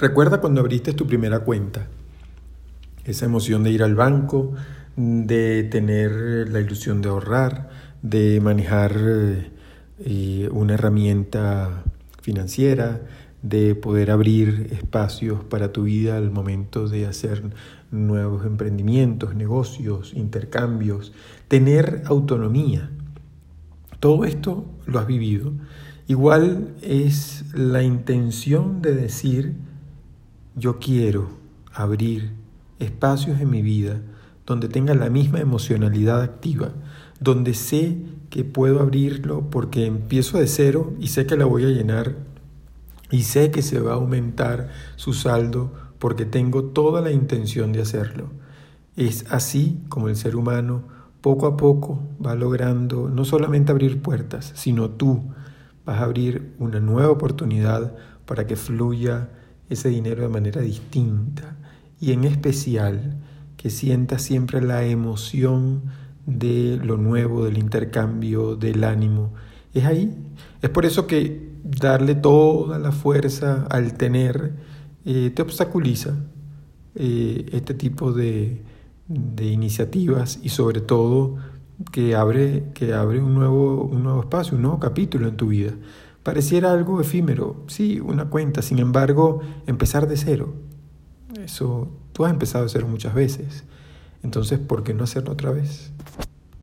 Recuerda cuando abriste tu primera cuenta, esa emoción de ir al banco, de tener la ilusión de ahorrar, de manejar eh, una herramienta financiera, de poder abrir espacios para tu vida al momento de hacer nuevos emprendimientos, negocios, intercambios, tener autonomía. Todo esto lo has vivido. Igual es la intención de decir, yo quiero abrir espacios en mi vida donde tenga la misma emocionalidad activa, donde sé que puedo abrirlo porque empiezo de cero y sé que la voy a llenar y sé que se va a aumentar su saldo porque tengo toda la intención de hacerlo. Es así como el ser humano poco a poco va logrando no solamente abrir puertas, sino tú vas a abrir una nueva oportunidad para que fluya ese dinero de manera distinta y en especial que sientas siempre la emoción de lo nuevo, del intercambio, del ánimo. Es ahí. Es por eso que darle toda la fuerza al tener eh, te obstaculiza eh, este tipo de, de, iniciativas y sobre todo que abre, que abre un, nuevo, un nuevo espacio, un nuevo capítulo en tu vida. Pareciera algo efímero, sí, una cuenta, sin embargo, empezar de cero. Eso tú has empezado a hacer muchas veces. Entonces, ¿por qué no hacerlo otra vez?